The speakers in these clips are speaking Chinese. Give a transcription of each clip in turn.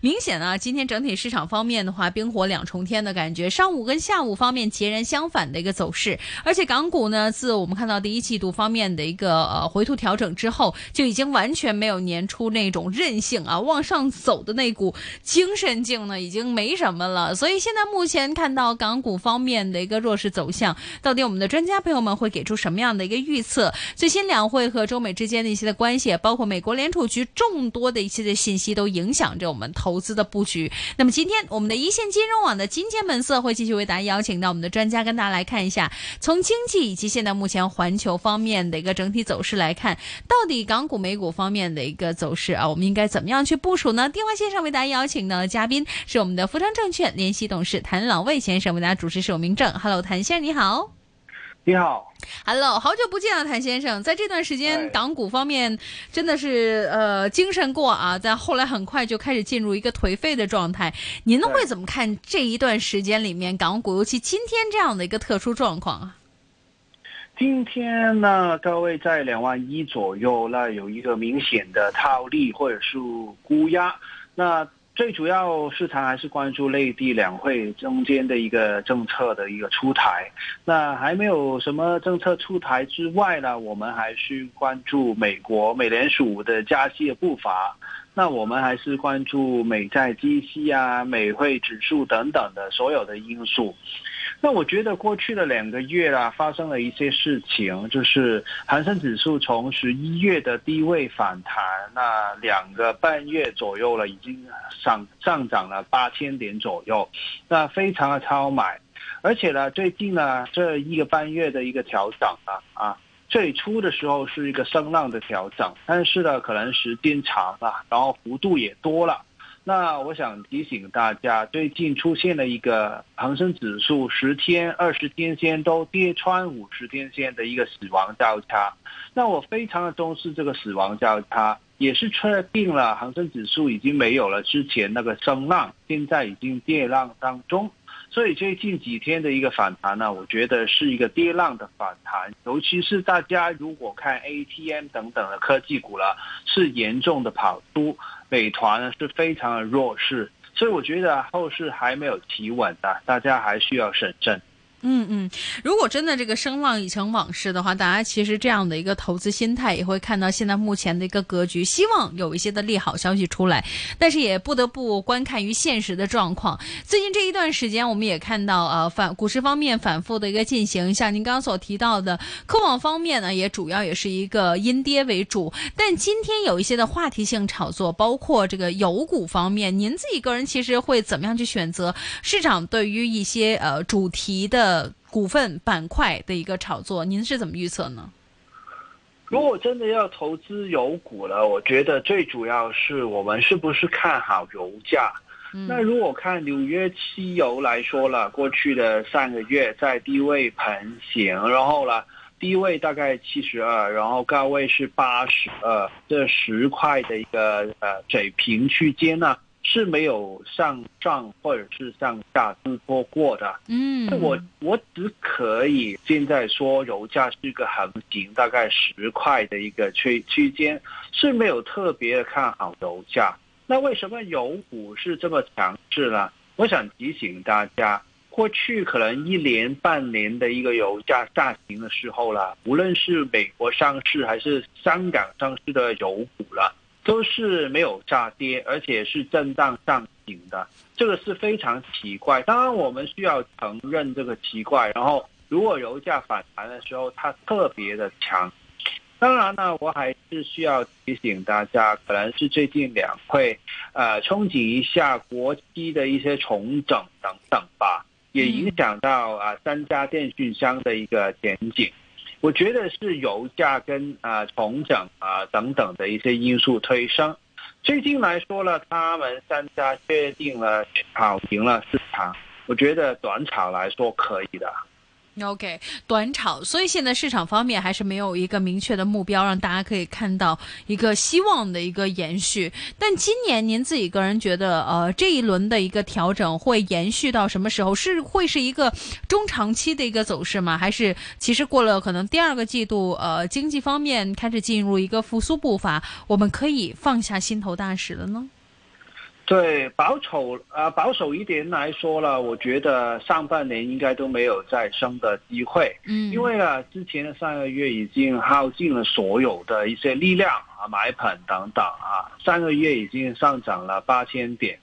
明显啊，今天整体市场方面的话，冰火两重天的感觉，上午跟下午方面截然相反的一个走势。而且港股呢，自我们看到第一季度方面的一个呃回吐调整之后，就已经完全没有年初那种韧性啊，往上走的那股精神劲呢，已经没什么了。所以现在目前看到港股方面的一个弱势走向，到底我们的专家朋友们会给出什么样的一个预测？最新两会和中美之间的一些的关系，包括美国联储局众多的一些的信息，都影响着我们投投资的布局。那么今天我们的一线金融网的金錢本色会继续为大家邀请到我们的专家，跟大家来看一下，从经济以及现在目前环球方面的一个整体走势来看，到底港股、美股方面的一个走势啊，我们应该怎么样去部署呢？电话线上为大家邀请到的嘉宾是我们的福昌证券联席董事谭朗蔚先生，为大家主持是我明正。Hello，谭先生你好。你好，Hello，好久不见啊，谭先生。在这段时间，港股方面真的是呃精神过啊，但后来很快就开始进入一个颓废的状态。您会怎么看这一段时间里面港股，尤其今天这样的一个特殊状况啊？今天呢，高位在两万一左右，那有一个明显的套利或者是估压，那。最主要市场还是关注内地两会中间的一个政策的一个出台，那还没有什么政策出台之外呢，我们还需关注美国美联储的加息的步伐，那我们还是关注美债基息啊、美汇指数等等的所有的因素。那我觉得过去的两个月啊，发生了一些事情，就是恒生指数从十一月的低位反弹，那两个半月左右了，已经上上涨了八千点左右，那非常的超买，而且呢，最近呢这一个半月的一个调整啊，啊，最初的时候是一个声浪的调整，但是呢，可能时间长了，然后幅度也多了。那我想提醒大家，最近出现了一个恒生指数十天、二十天线都跌穿五十天线的一个死亡交叉。那我非常的重视这个死亡交叉，也是确定了恒生指数已经没有了之前那个升浪，现在已经跌浪当中。所以最近几天的一个反弹呢，我觉得是一个跌浪的反弹，尤其是大家如果看 ATM 等等的科技股了，是严重的跑出。美团呢是非常的弱势，所以我觉得后市还没有企稳的，大家还需要审慎。嗯嗯，如果真的这个声浪已成往事的话，大家其实这样的一个投资心态也会看到现在目前的一个格局，希望有一些的利好消息出来，但是也不得不观看于现实的状况。最近这一段时间，我们也看到呃反股市方面反复的一个进行，像您刚刚所提到的科网方面呢，也主要也是一个阴跌为主。但今天有一些的话题性炒作，包括这个油股方面，您自己个人其实会怎么样去选择市场对于一些呃主题的？呃，股份板块的一个炒作，您是怎么预测呢？如果真的要投资油股了，我觉得最主要是我们是不是看好油价？嗯、那如果看纽约汽油来说了，过去的三个月在低位盘行，然后呢，低位大概七十二，然后高位是八十二，这十块的一个呃水平区间呢？是没有向上或者是向下突破过的。嗯，我我只可以现在说油价是一個橫行，大概十块的一个区区间，是没有特別看好油价。那为什么油股是这么强势呢？我想提醒大家，过去可能一年半年的一个油价下行的时候了，无论是美国上市还是香港上市的油股啦。都是沒有下跌，而且是震盪上行的，這個是非常奇怪。當然，我們需要承認這個奇怪。然後，如果油價反彈的時候，它特別的強。當然呢，我還是需要提醒大家，可能是最近兩會，呃，憧憬一下國際的一些重整等等吧，也影響到啊三家電訊商的一個前景。我觉得是油价跟啊重整啊等等的一些因素推升。最近来说呢，他们三家确定了跑赢了市场。我觉得短炒来说可以的。OK，短炒，所以现在市场方面还是没有一个明确的目标，让大家可以看到一个希望的一个延续。但今年您自己个人觉得，呃，这一轮的一个调整会延续到什么时候？是会是一个中长期的一个走势吗？还是其实过了可能第二个季度，呃，经济方面开始进入一个复苏步伐，我们可以放下心头大石了呢？对保守啊，保守一点来说了，我觉得上半年应该都没有再升的机会。嗯，因为呢，之前的三个月已经耗尽了所有的一些力量啊，买盘等等啊，三个月已经上涨了八千点。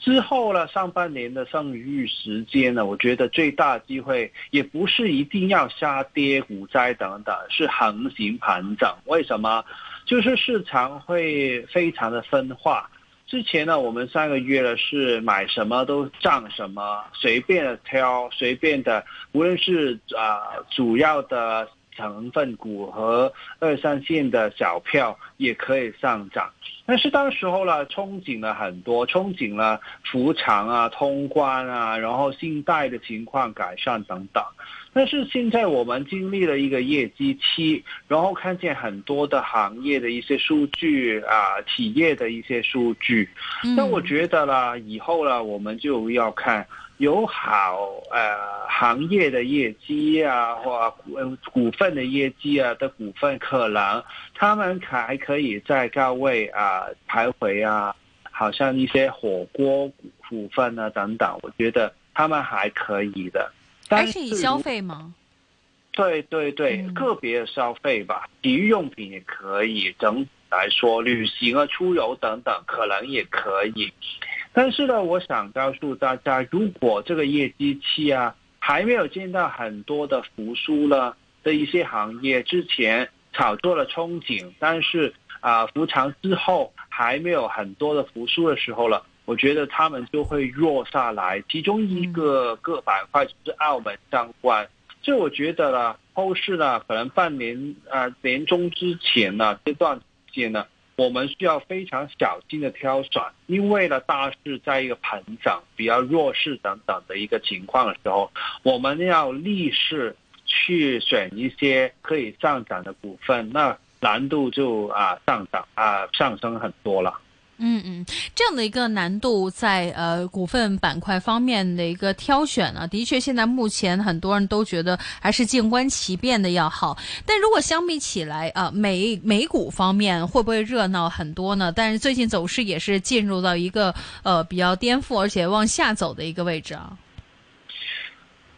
之后呢，上半年的剩余时间呢，我觉得最大机会也不是一定要下跌、股灾等等，是横行盘整。为什么？就是市场会非常的分化。之前呢，我们三个月呢是买什么都涨什么，随便挑，随便的，无论是啊主要的成分股和二三线的小票也可以上涨。但是当时候呢，憧憬了很多，憧憬了复场啊、通关啊，然后信贷的情况改善等等。但是现在我们经历了一个业绩期，然后看见很多的行业的一些数据啊，企业的一些数据。那我觉得啦，以后呢，我们就要看有好呃行业的业绩啊，或股股份的业绩啊的股份，可能他们还可以在高位啊徘徊啊，好像一些火锅股份啊等等，我觉得他们还可以的。还是以消费吗？对对对，个别的消费吧，体育用品也可以。整体来说，旅行啊、出游等等，可能也可以。但是呢，我想告诉大家，如果这个业绩期啊还没有见到很多的复苏了的一些行业，之前炒作了憧憬，但是啊，复常之后还没有很多的复苏的时候了。我觉得他们就会弱下来，其中一个个板块就是澳门相关。所以我觉得呢，后市呢，可能半年啊年中之前呢这段时间呢，我们需要非常小心的挑选，因为呢大势在一个盘整、比较弱势等等的一个情况的时候，我们要逆势去选一些可以上涨的股份，那难度就啊上涨啊上升很多了。嗯嗯，这样的一个难度在呃股份板块方面的一个挑选呢，的确现在目前很多人都觉得还是静观其变的要好。但如果相比起来啊，美美股方面会不会热闹很多呢？但是最近走势也是进入到一个呃比较颠覆而且往下走的一个位置啊。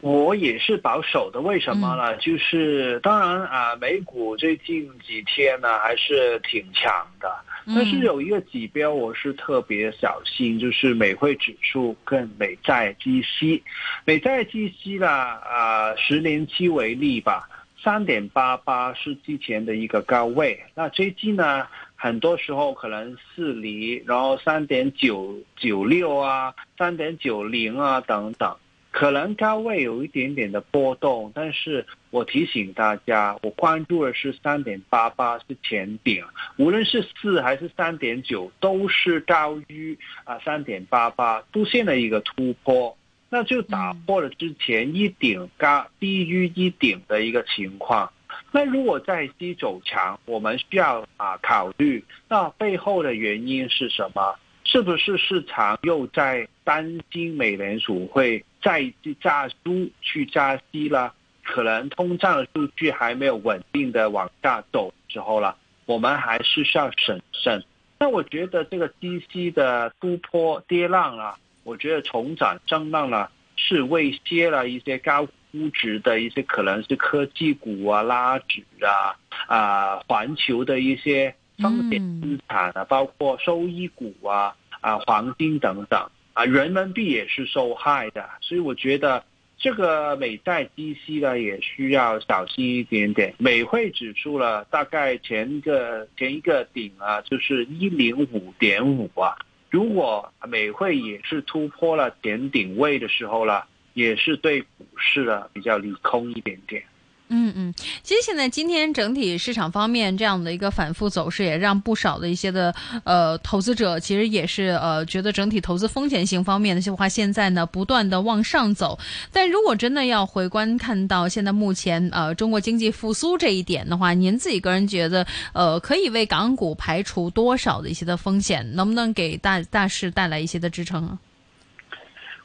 我也是保守的，为什么呢？就是当然啊，美股最近几天呢还是挺强的。但是有一个指标我是特别小心，就是美汇指数跟美债孳息。美债孳息呢，啊，十年期为例吧，三点八八是之前的一个高位。那最近呢，很多时候可能四厘，然后三点九九六啊，三点九零啊等等。可能高位有一点点的波动，但是我提醒大家，我关注的是三点八八是前顶，无论是四还是三点九，都是高于啊三点八八出现了一个突破，那就打破了之前一顶高低于一顶的一个情况。那如果再低走强，我们需要啊考虑，那背后的原因是什么？是不是市场又在担心美联储会？再加速去加息了，可能通胀的数据还没有稳定的往下走之后了，我们还是需要审慎。那我觉得这个低息的突破跌浪啊，我觉得重展震荡呢，是威胁了一些高估值的一些可能是科技股啊、拉指啊、啊环球的一些风险资产啊，包括收益股啊、啊黄金等等。啊，人民币也是受害的，所以我觉得这个美债低息呢，也需要小心一点点。美汇指数了，大概前一个前一个顶啊，就是一零五点五啊。如果美汇也是突破了前顶位的时候了，也是对股市啊比较利空一点点。嗯嗯，其实现在今天整体市场方面这样的一个反复走势，也让不少的一些的呃投资者其实也是呃觉得整体投资风险性方面的话，现在呢不断的往上走。但如果真的要回观看到现在目前呃中国经济复苏这一点的话，您自己个人觉得呃可以为港股排除多少的一些的风险，能不能给大大市带来一些的支撑啊？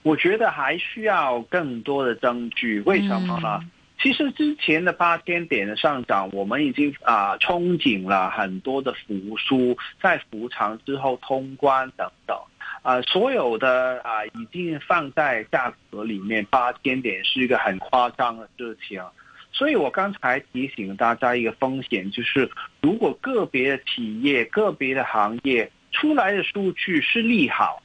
我觉得还需要更多的证据，为什么呢？其实之前的八千点的上涨，我们已经啊憧憬了很多的复苏，在复长之后通关等等啊，所有的啊已经放在价格里面，八千点是一个很夸张的事情。所以我刚才提醒大家一个风险，就是如果个别的企业、个别的行业出来的数据是利好，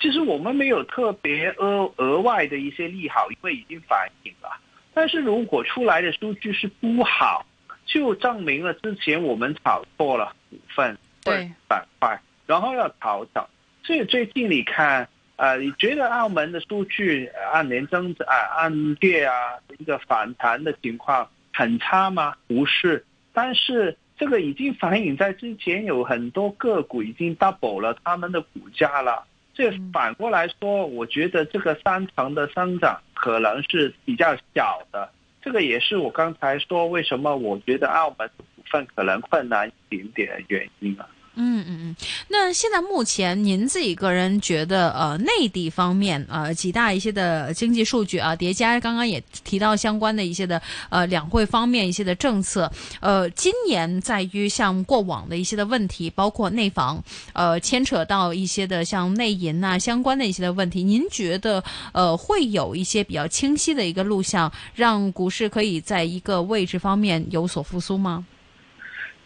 其实我们没有特别额额外的一些利好，因为已经反映了。但是如果出来的数据是不好，就证明了之前我们炒错了股份对板块，然后要调整。所以最近你看，呃，你觉得澳门的数据按年增长啊，按月啊一个反弹的情况很差吗？不是，但是这个已经反映在之前有很多个股已经 double 了他们的股价了。这反过来说，我觉得这个三成的增长可能是比较小的。这个也是我刚才说为什么我觉得澳门股份可能困难一点点的原因啊。嗯嗯嗯，那现在目前您自己个人觉得，呃，内地方面，呃，几大一些的经济数据啊，叠加刚刚也提到相关的一些的，呃，两会方面一些的政策，呃，今年在于像过往的一些的问题，包括内房，呃，牵扯到一些的像内银啊相关的一些的问题，您觉得，呃，会有一些比较清晰的一个路向，讓股市可以在一个位置方面有所复苏吗？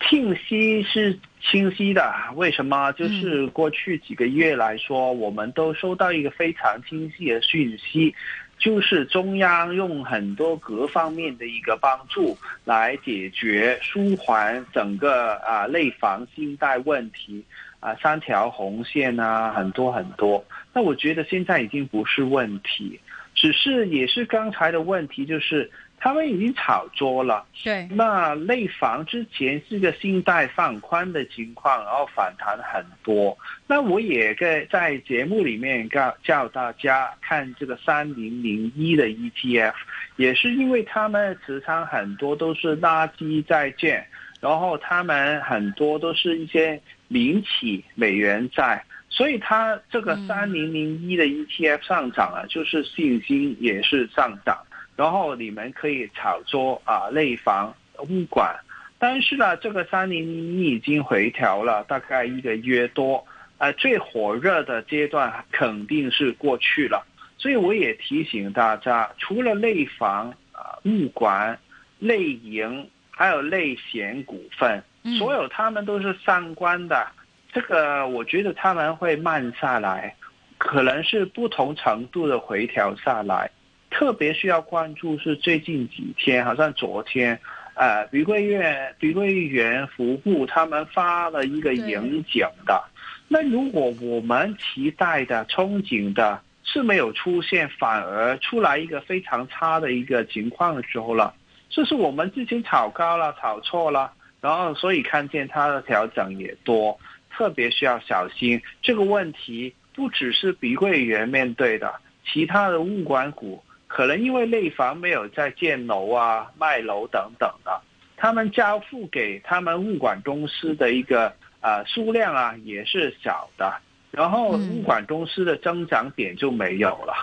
清晰是清晰的，为什么？就是过去几个月来说，我们都收到一个非常清晰的讯息，就是中央用很多各方面的一个帮助来解决、舒缓整个啊内房信贷问题啊，三条红线啊，很多很多。那我觉得现在已经不是问题，只是也是刚才的问题，就是。他们已经炒作了，对，那内房之前是个信贷放宽的情况，然后反弹很多。那我也在在節目里面告叫大家看这个三零零一的 ETF，也是因为他們持仓很多都是垃圾债券，然后他们很多都是一些民企美元债，所以它这个三零零一的 ETF 上涨了，就是信心也是上漲。然后你们可以炒作啊内房物管，但是呢，这个三零零一已经回调了大概一个月多，呃，最火热的阶段肯定是过去了，所以我也提醒大家，除了内房啊物管、内营，还有内险股份，所有他们都是相关的，这个我觉得他们会慢下来，可能是不同程度的回调下來。特别需要关注是最近几天，好像昨天，呃，碧桂园、碧桂园服務他们发了一个演讲的。那如果我们期待的、憧憬的是没有出现，反而出来一个非常差的一个情况的时候了，这是我们之前炒高了、炒错了，然后所以看见它的调整也多，特别需要小心。这个问题不只是碧桂园面对的，其他的物管股。可能因为内房没有在建楼啊、卖楼等等的，他们交付给他们物管公司的一个呃数量啊也是小的，然后物管公司的增长点就没有了。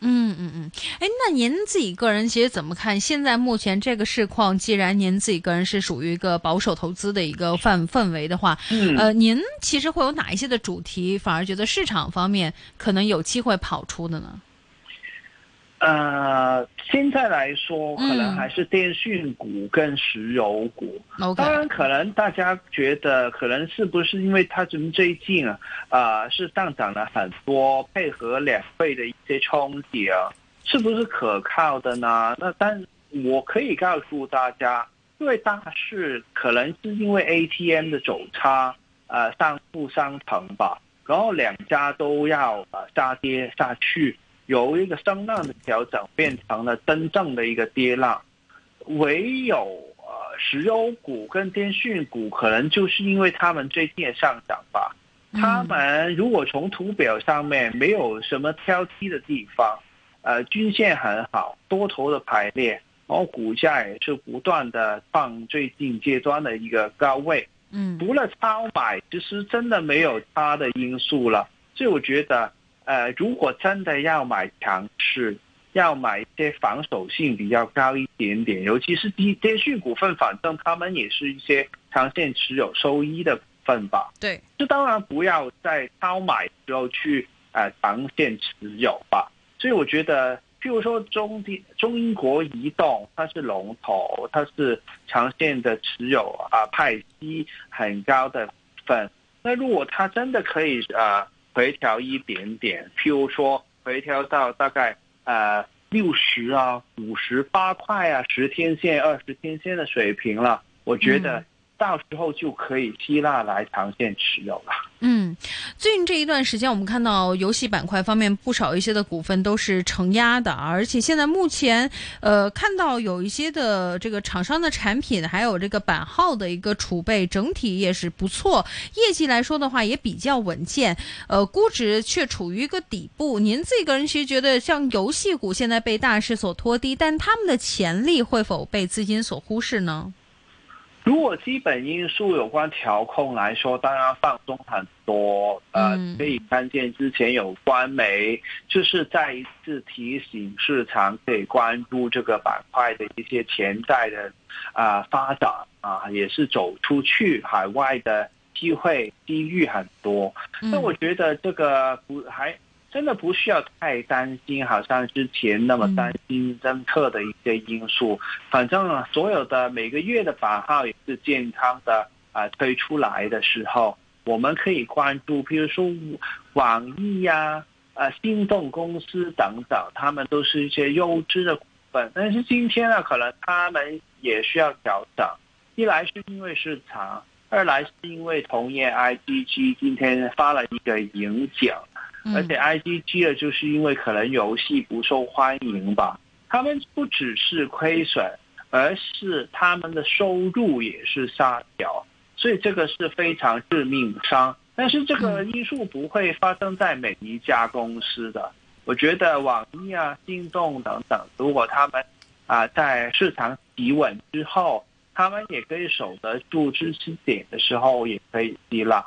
嗯嗯嗯，哎，那您自己个人其实怎么看？现在目前这个市况，既然您自己个人是属于一个保守投资的一个范氛围的话，嗯，呃，您其实会有哪一些的主题，反而觉得市场方面可能有机会跑出的呢？呃，现在来说，可能还是电讯股跟石油股。嗯、当然，可能大家觉得，可能是不是因为它从最近啊，啊、呃，是上涨了很多，配合两倍的一些冲击啊，是不是可靠的呢？那但我可以告诉大家，因为大市可能是因为 ATM 的走差，呃，上負相乘吧，然后两家都要呃下跌下去。由一个声浪的调整变成了真正的一个跌浪，唯有呃石油股跟电讯股可能就是因为他们最近上涨吧。他们如果从图表上面没有什么挑剔的地方，呃均线很好，多头的排列，然后股价也是不断的放最近阶段的一个高位。嗯，除了超买，其实真的没有差的因素了。所以我觉得。呃，如果真的要买强势，要买一些防守性比较高一点点，尤其是啲電訊股份，反正他们也是一些长线持有收益的股份吧。对，这当然不要在超买时候去呃长线持有吧。所以我觉得，譬如说中地中英国移动，它是龙头，它是长线的持有啊，派息很高的份。那如果它真的可以呃回调一点点，譬如说回调到大概呃六十啊、五十八块啊、十天线、二十天线的水平了，我觉得到时候就可以吸纳来长线持有了。嗯，最近这一段时间，我们看到游戏板块方面不少一些的股份都是承压的，而且现在目前，呃，看到有一些的这个厂商的产品，还有这个版号的一个储备，整体也是不错，业绩来说的话也比较稳健，呃，估值却处于一个底部。您自己个人其实觉得，像游戏股现在被大势所拖低，但他们的潜力会否被资金所忽视呢？如果基本因素有关调控来说，当然放松很多。呃，可以看见之前有官媒就是再一次提醒市场，可以关注这个板块的一些潜在的啊发展啊，也是走出去海外的机会机遇很多。那我觉得这个不还。真的不需要太担心，好像之前那么担心政策的一些因素。反正所有的每个月的版号也是健康的啊，推出来的时候，我们可以关注，比如说网易呀、啊心动公司等等，他们都是一些优质的股份。但是今天呢，可能他们也需要调整。一来是因为市场，二来是因为同业 IDG 今天发了一个盈警。而且 I D G 呢，就是因为可能游戏不受欢迎吧，他们不只是亏损，而是他们的收入也是下调，所以这个是非常致命伤。但是这个因素不会发生在每一家公司的。我觉得网易啊、京东等等，如果他们啊在市场企稳之后，他们也可以守得住支持点的时候，也可以吸纳。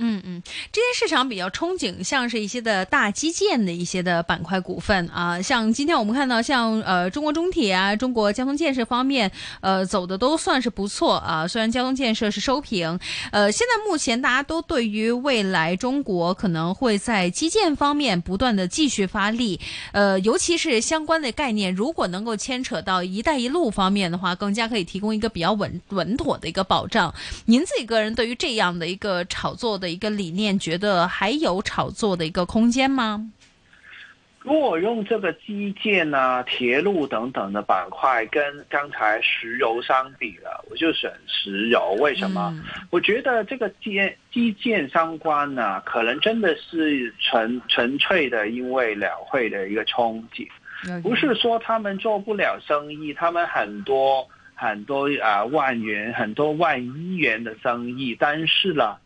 嗯嗯，这些市场比较憧憬，像是一些的大基建的一些的板块股份啊，像今天我们看到像呃中国中铁啊、中国交通建设方面，呃走的都算是不错啊。虽然交通建设是收平，呃，现在目前大家都对于未来中国可能会在基建方面不断的继续发力，呃，尤其是相关的概念，如果能够牵扯到“一带一路”方面的话，更加可以提供一个比较稳稳妥的一个保障。您自己个人对于这样的一个炒作的。一个理念，觉得还有炒作的一个空间吗？如果用这个基建啊、铁路等等的板块跟刚才石油相比了，我就选石油。为什么？我觉得这个基基建相关呢，可能真的是纯纯粹的因为两会的一个憧憬，不是说他们做不了生意，他们很多很多啊万元、很多万亿元的生意，但是呢。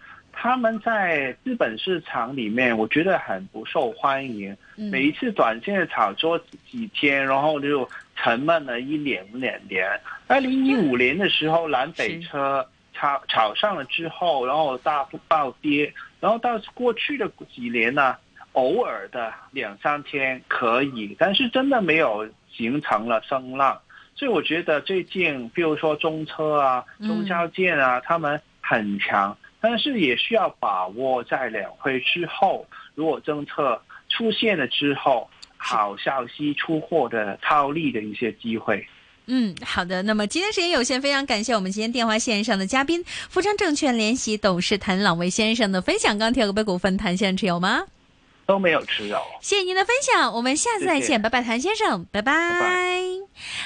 他们在资本市场里面，我觉得很不受欢迎。每一次短线的炒作几天，然后就沉闷了一年两年。二零一五年的时候，南北车炒炒上了之后，然后大幅暴跌，然后到过去的几年呢，偶尔的两三天可以，但是真的没有形成了声浪。所以我觉得最近，比如说中车啊、中交建啊，他们很强。但是也需要把握在两会之后，如果政策出现了之后，好消息出货的套利的一些机会。嗯，好的。那么今天时间有限，非常感谢我们今天电话线上的嘉宾，富昌证券联席董事谭朗威先生的分享。钢铁股份股份，谭先生持有吗？都没有持有。谢谢您的分享，我们下次再见，拜拜，谭先生，拜拜。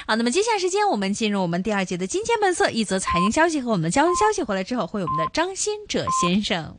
好，那么接下来时间我们进入我们第二节的金钱本色，一则财经消息和我们的交通消息回来之后，会有我们的张新哲先生。